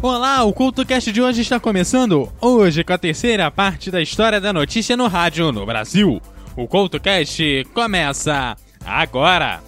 Olá, o CultoCast de hoje está começando hoje com a terceira parte da história da notícia no rádio no Brasil. O CultoCast começa agora!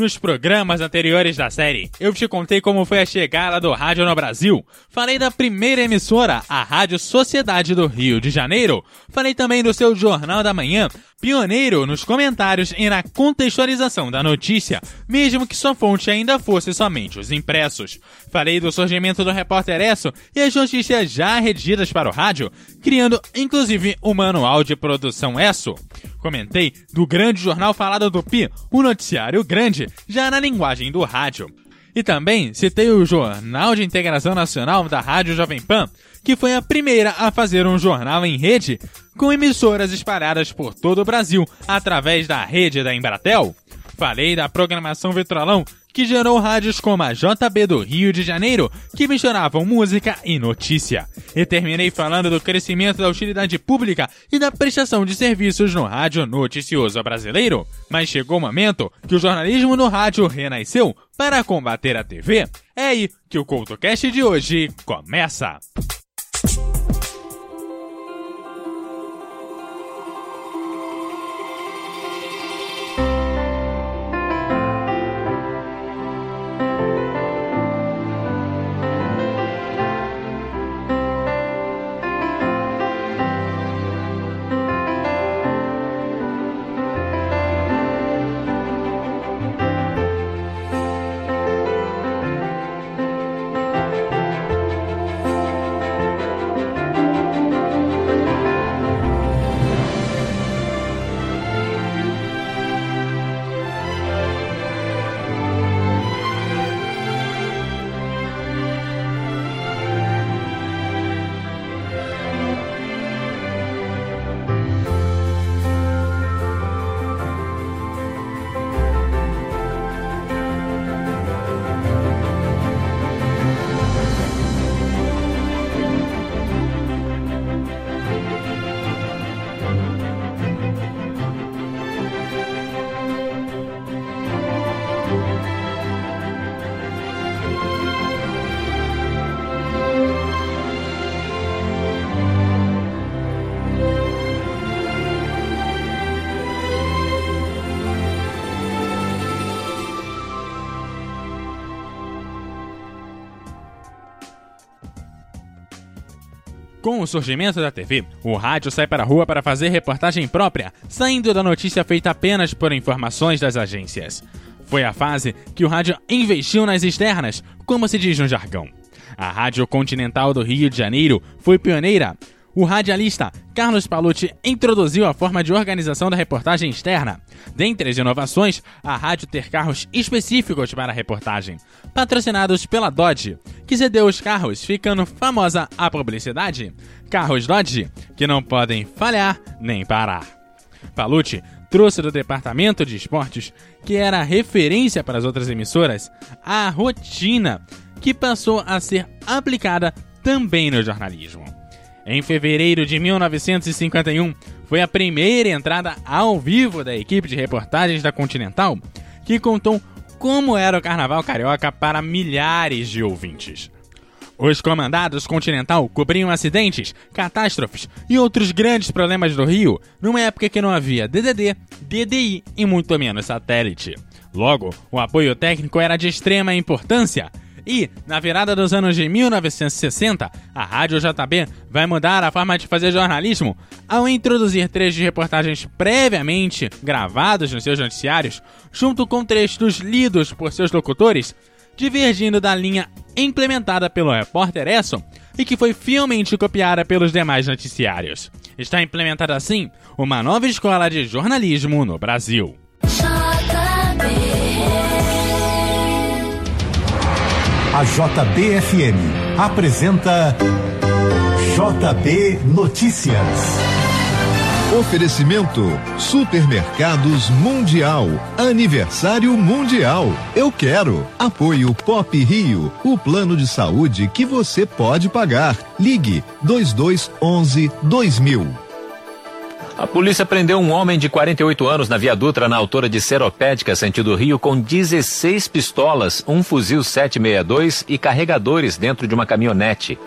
Nos programas anteriores da série, eu te contei como foi a chegada do rádio no Brasil. Falei da primeira emissora, a Rádio Sociedade do Rio de Janeiro. Falei também do seu Jornal da Manhã, pioneiro nos comentários e na contextualização da notícia, mesmo que sua fonte ainda fosse somente os impressos. Falei do surgimento do Repórter Esso e as notícias já redigidas para o rádio, criando inclusive o manual de produção Esso. Comentei do grande jornal falado do Pi, o noticiário grande, já na linguagem do rádio. E também citei o Jornal de Integração Nacional da Rádio Jovem Pan, que foi a primeira a fazer um jornal em rede com emissoras espalhadas por todo o Brasil através da rede da Embratel. Falei da programação Vitrolão, que gerou rádios como a JB do Rio de Janeiro, que misturavam música e notícia. E terminei falando do crescimento da utilidade pública e da prestação de serviços no rádio noticioso brasileiro. Mas chegou o momento que o jornalismo no rádio renasceu para combater a TV. É aí que o CoutoCast de hoje começa! Com o surgimento da TV, o rádio sai para a rua para fazer reportagem própria, saindo da notícia feita apenas por informações das agências. Foi a fase que o rádio investiu nas externas, como se diz no jargão. A Rádio Continental do Rio de Janeiro foi pioneira o radialista Carlos Palucci introduziu a forma de organização da reportagem externa. Dentre as inovações, a rádio ter carros específicos para a reportagem, patrocinados pela Dodge, que cedeu os carros, ficando famosa a publicidade. Carros Dodge, que não podem falhar nem parar. Palucci trouxe do departamento de esportes, que era referência para as outras emissoras, a rotina, que passou a ser aplicada também no jornalismo. Em fevereiro de 1951, foi a primeira entrada ao vivo da equipe de reportagens da Continental, que contou como era o carnaval carioca para milhares de ouvintes. Os comandados Continental cobriam acidentes, catástrofes e outros grandes problemas do Rio, numa época que não havia DDD, DDI e muito menos satélite. Logo, o apoio técnico era de extrema importância e, na virada dos anos de 1960, a Rádio JB vai mudar a forma de fazer jornalismo ao introduzir trechos de reportagens previamente gravados nos seus noticiários, junto com trechos lidos por seus locutores, divergindo da linha implementada pelo repórter Esson e que foi fielmente copiada pelos demais noticiários. Está implementada assim uma nova escola de jornalismo no Brasil. A JBFM apresenta JB Notícias. Oferecimento Supermercados Mundial. Aniversário Mundial. Eu quero. Apoio Pop Rio. O plano de saúde que você pode pagar. Ligue 2211 2000. A polícia prendeu um homem de 48 anos na Via Dutra, na altura de Seropédica, sentido Rio, com 16 pistolas, um fuzil 762 e carregadores dentro de uma caminhonete.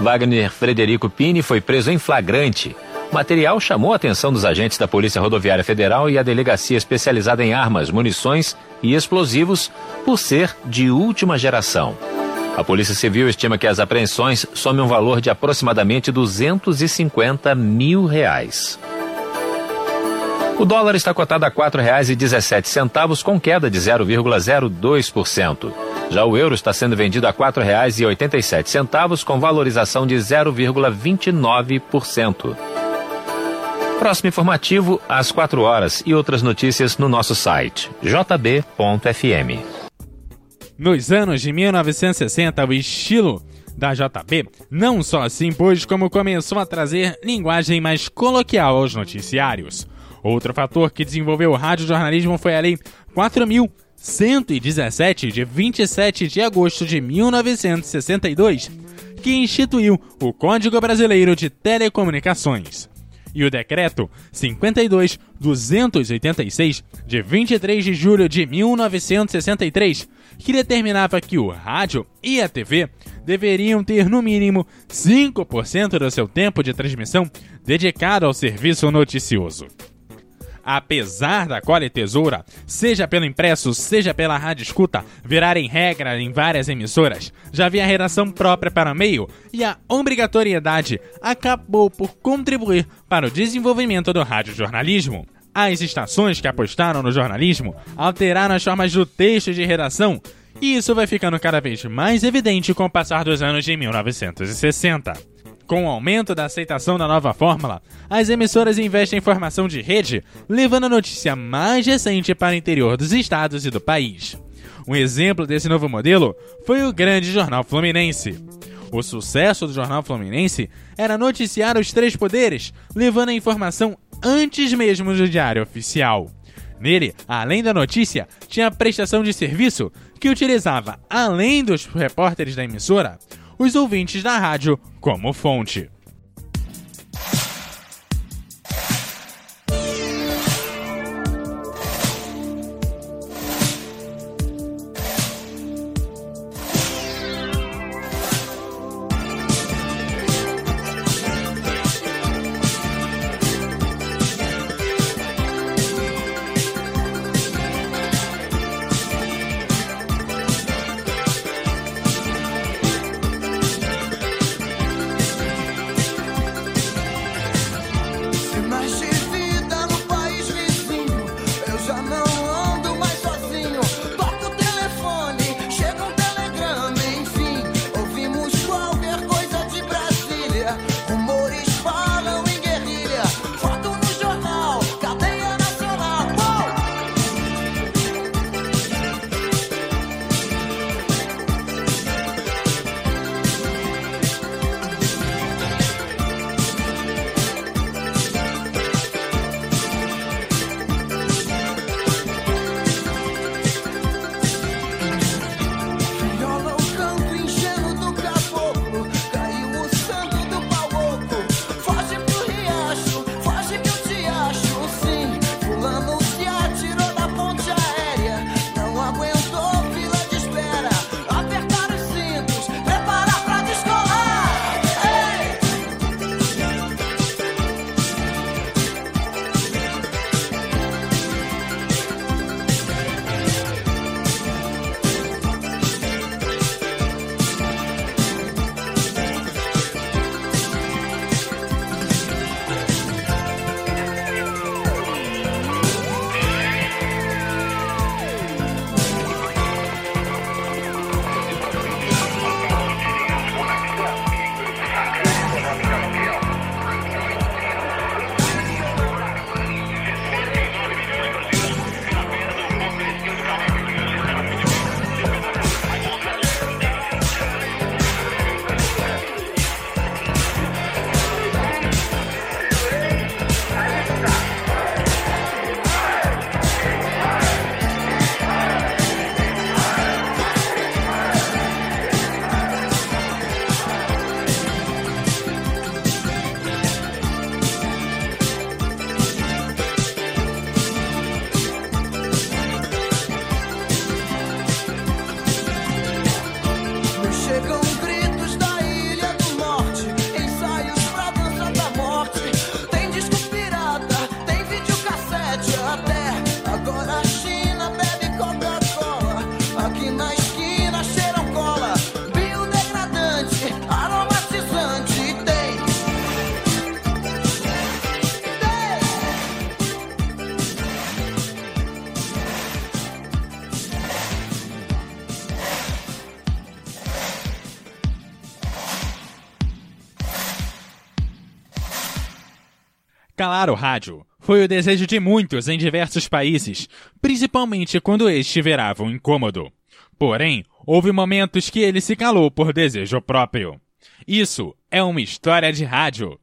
Wagner Frederico Pini foi preso em flagrante. O material chamou a atenção dos agentes da Polícia Rodoviária Federal e a Delegacia Especializada em Armas, Munições e Explosivos por ser de última geração. A Polícia Civil estima que as apreensões somem um valor de aproximadamente 250 mil reais. O dólar está cotado a R$ 4,17, com queda de 0,02%. Já o euro está sendo vendido a R$ 4,87, com valorização de 0,29%. Próximo informativo, às 4 horas, e outras notícias no nosso site, jb.fm. Nos anos de 1960, o estilo da JB não só se impôs, como começou a trazer linguagem mais coloquial aos noticiários. Outro fator que desenvolveu o radiojornalismo foi a Lei 4.117, de 27 de agosto de 1962, que instituiu o Código Brasileiro de Telecomunicações. E o Decreto 52.286, de 23 de julho de 1963, que determinava que o rádio e a TV deveriam ter no mínimo 5% do seu tempo de transmissão dedicado ao serviço noticioso. Apesar da cola e tesoura, seja pelo impresso, seja pela rádio escuta, virarem regra em várias emissoras, já havia redação própria para o meio e a obrigatoriedade acabou por contribuir para o desenvolvimento do radiojornalismo. As estações que apostaram no jornalismo alteraram as formas do texto de redação e isso vai ficando cada vez mais evidente com o passar dos anos de 1960. Com o aumento da aceitação da nova fórmula, as emissoras investem em formação de rede, levando a notícia mais recente para o interior dos estados e do país. Um exemplo desse novo modelo foi o Grande Jornal Fluminense. O sucesso do Jornal Fluminense era noticiar os três poderes, levando a informação antes mesmo do diário oficial. Nele, além da notícia, tinha a prestação de serviço que utilizava, além dos repórteres da emissora, os ouvintes da rádio como fonte. Calar o rádio foi o desejo de muitos em diversos países, principalmente quando este virava um incômodo. Porém, houve momentos que ele se calou por desejo próprio. Isso é uma história de rádio.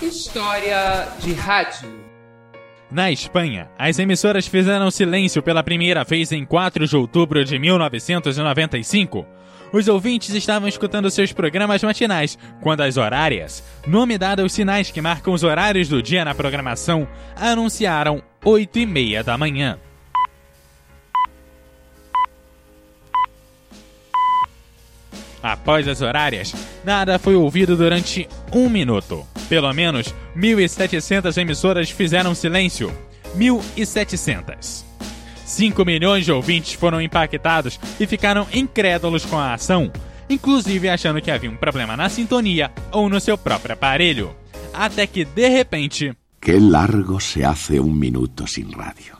História de rádio. Na Espanha, as emissoras fizeram silêncio pela primeira vez em 4 de outubro de 1995. Os ouvintes estavam escutando seus programas matinais quando as horárias, nome dado aos sinais que marcam os horários do dia na programação, anunciaram 8 e meia da manhã. Após as horárias, nada foi ouvido durante um minuto. Pelo menos 1.700 emissoras fizeram silêncio. 1.700. 5 milhões de ouvintes foram impactados e ficaram incrédulos com a ação, inclusive achando que havia um problema na sintonia ou no seu próprio aparelho. Até que, de repente. Que largo se hace un minuto sin radio.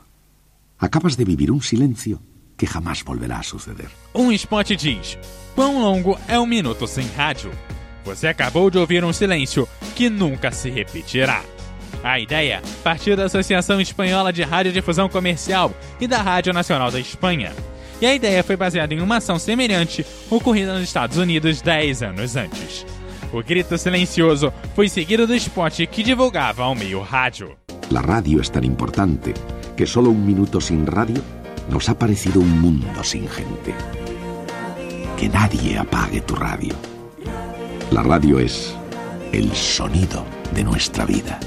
Acabas de vivir un silencio que jamás volverá a suceder. Um spot diz: Quão longo é um minuto sem rádio? Você acabou de ouvir um silêncio que nunca se repetirá. A ideia partiu da Associação Espanhola de Radiodifusão Comercial e da Rádio Nacional da Espanha. E a ideia foi baseada em uma ação semelhante ocorrida nos Estados Unidos 10 anos antes. O grito silencioso foi seguido do spot que divulgava ao meio rádio. La radio es tan importante que solo un minuto sin radio nos ha parecido un mundo sin gente. que nadie apague tu radio. La radio es el sonido de nuestra vida.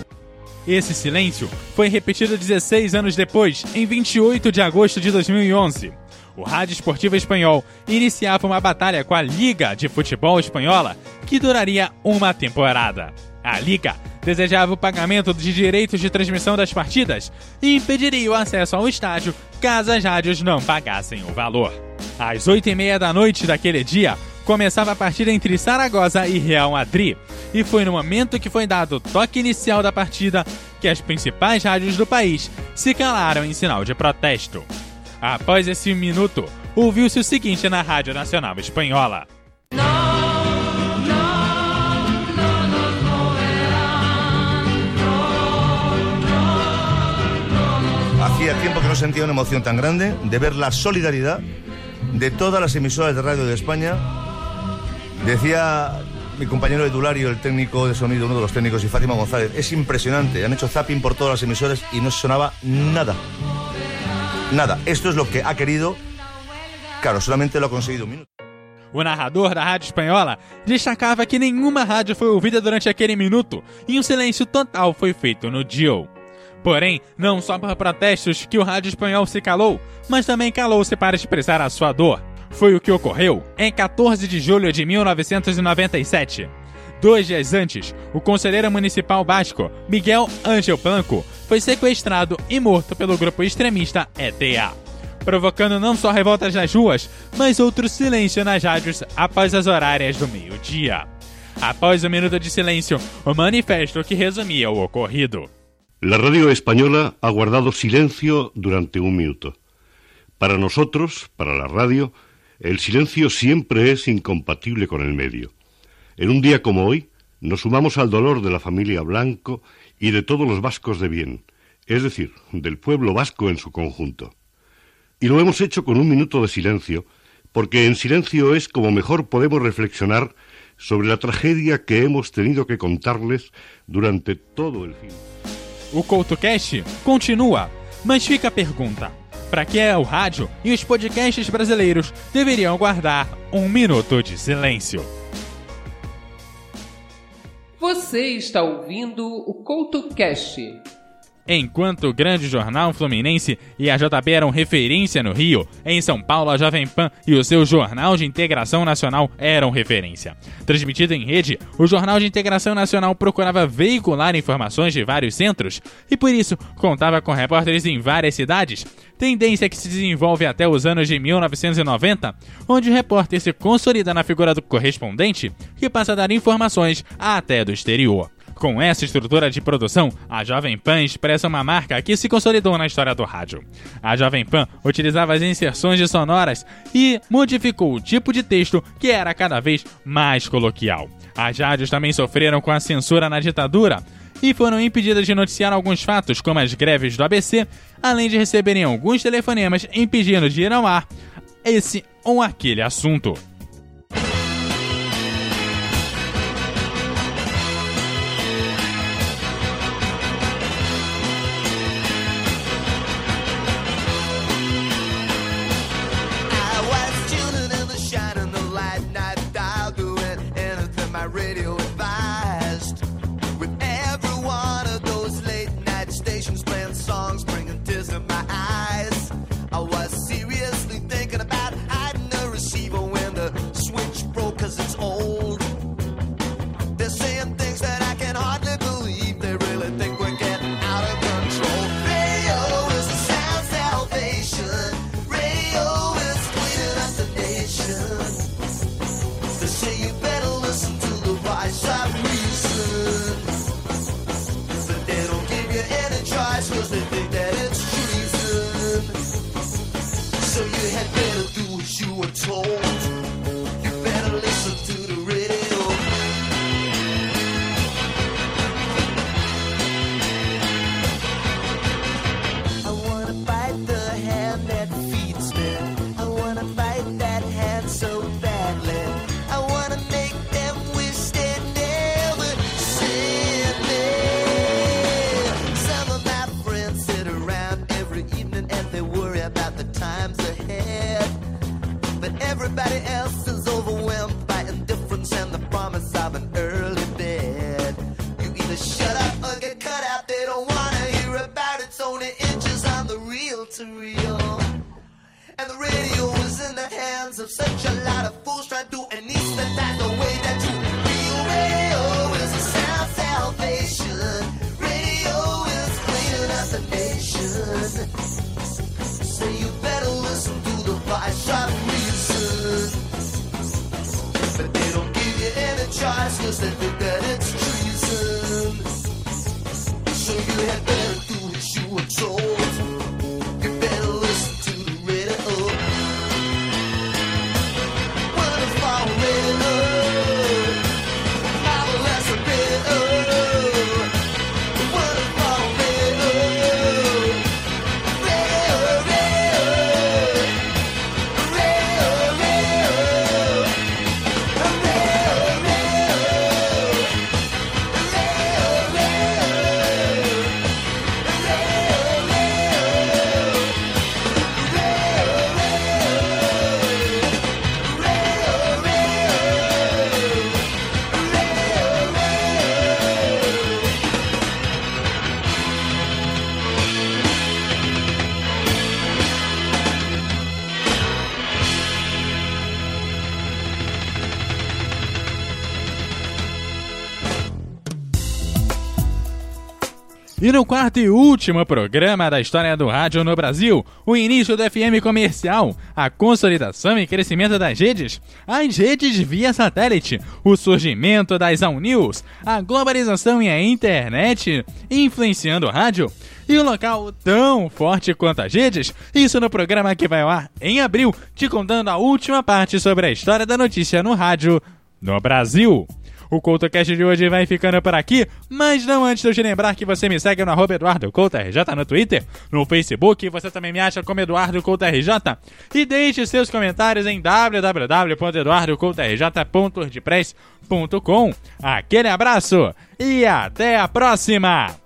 Esse silêncio foi repetido 16 anos depois, em 28 de agosto de 2011. O Rádio Esportivo Espanhol iniciava uma batalha com a Liga de Futebol Espanhola, que duraria uma temporada. A Liga desejava o pagamento de direitos de transmissão das partidas e impediria o acesso ao estádio caso as rádios não pagassem o valor. Às oito e meia da noite daquele dia, começava a partida entre Saragossa e Real Madrid, e foi no momento que foi dado o toque inicial da partida que as principais rádios do país se calaram em sinal de protesto. Após esse minuto, ouviu-se o seguinte na Rádio Nacional Espanhola. Hacía tiempo que no sentía una emoción tan grande de ver la solidaridad de todas las emisoras de radio de España. Decía mi compañero Edulario, el técnico de sonido, uno de los técnicos, y Fátima González, es impresionante. Han hecho zapping por todas las emisoras y no sonaba nada. Nada. Esto es lo que ha querido. Claro, solamente lo ha conseguido un minuto. O narrador da rádio espanhola destacava que nenhuma rádio foi ouvida durante aquele minuto e um silêncio total foi feito no Dio. Porém, não só por protestos que o rádio espanhol se calou, mas também calou-se para expressar a sua dor. Foi o que ocorreu em 14 de julho de 1997. Dois dias antes, o conselheiro municipal basco, Miguel Ángel Blanco, foi sequestrado e morto pelo grupo extremista ETA, provocando não só revoltas nas ruas, mas outro silêncio nas rádios após as horárias do meio-dia. Após o minuto de silêncio, o manifesto que resumia o ocorrido. La radio española ha guardado silencio durante un minuto. Para nosotros, para la radio, el silencio siempre es incompatible con el medio. En un día como hoy, nos sumamos al dolor de la familia Blanco y de todos los vascos de bien, es decir, del pueblo vasco en su conjunto. Y lo hemos hecho con un minuto de silencio, porque en silencio es como mejor podemos reflexionar sobre la tragedia que hemos tenido que contarles durante todo el fin. O CoutoCast continua, mas fica para que o rádio e os podcasts brasileiros deveriam guardar um minuto de silêncio? Você está ouvindo o CoutoCast. Enquanto o grande jornal Fluminense e a JB eram referência no Rio, em São Paulo a Jovem Pan e o seu Jornal de Integração Nacional eram referência. Transmitido em rede, o Jornal de Integração Nacional procurava veicular informações de vários centros e por isso contava com repórteres em várias cidades, tendência que se desenvolve até os anos de 1990, onde o repórter se consolida na figura do correspondente, que passa a dar informações até do exterior. Com essa estrutura de produção, a Jovem Pan expressa uma marca que se consolidou na história do rádio. A Jovem Pan utilizava as inserções de sonoras e modificou o tipo de texto que era cada vez mais coloquial. As rádios também sofreram com a censura na ditadura e foram impedidas de noticiar alguns fatos, como as greves do ABC, além de receberem alguns telefonemas impedindo de ir ao ar esse ou aquele assunto. radio. surreal. And the radio is in the hands of such a lot of fools trying to anesthetize the way that you feel. Radio is a sound salvation. Radio is cleaning up the nation. So you better listen to the voice shot reason. But they don't give you any choice cause they think that it's treason. So you had better do what you were told. E no quarto e último programa da história do rádio no Brasil, o início do FM comercial, a consolidação e crescimento das redes, as redes via satélite, o surgimento das All News, a globalização e a internet influenciando o rádio, e um local tão forte quanto as redes, isso no programa que vai ao ar em abril, te contando a última parte sobre a história da notícia no rádio no Brasil. O CoutoCast de hoje vai ficando por aqui, mas não antes de eu te lembrar que você me segue no arroba EduardoCoutoRJ no Twitter, no Facebook, você também me acha como EduardoCoutoRJ e deixe seus comentários em www.eduardocoutorj.wordpress.com. Aquele abraço e até a próxima!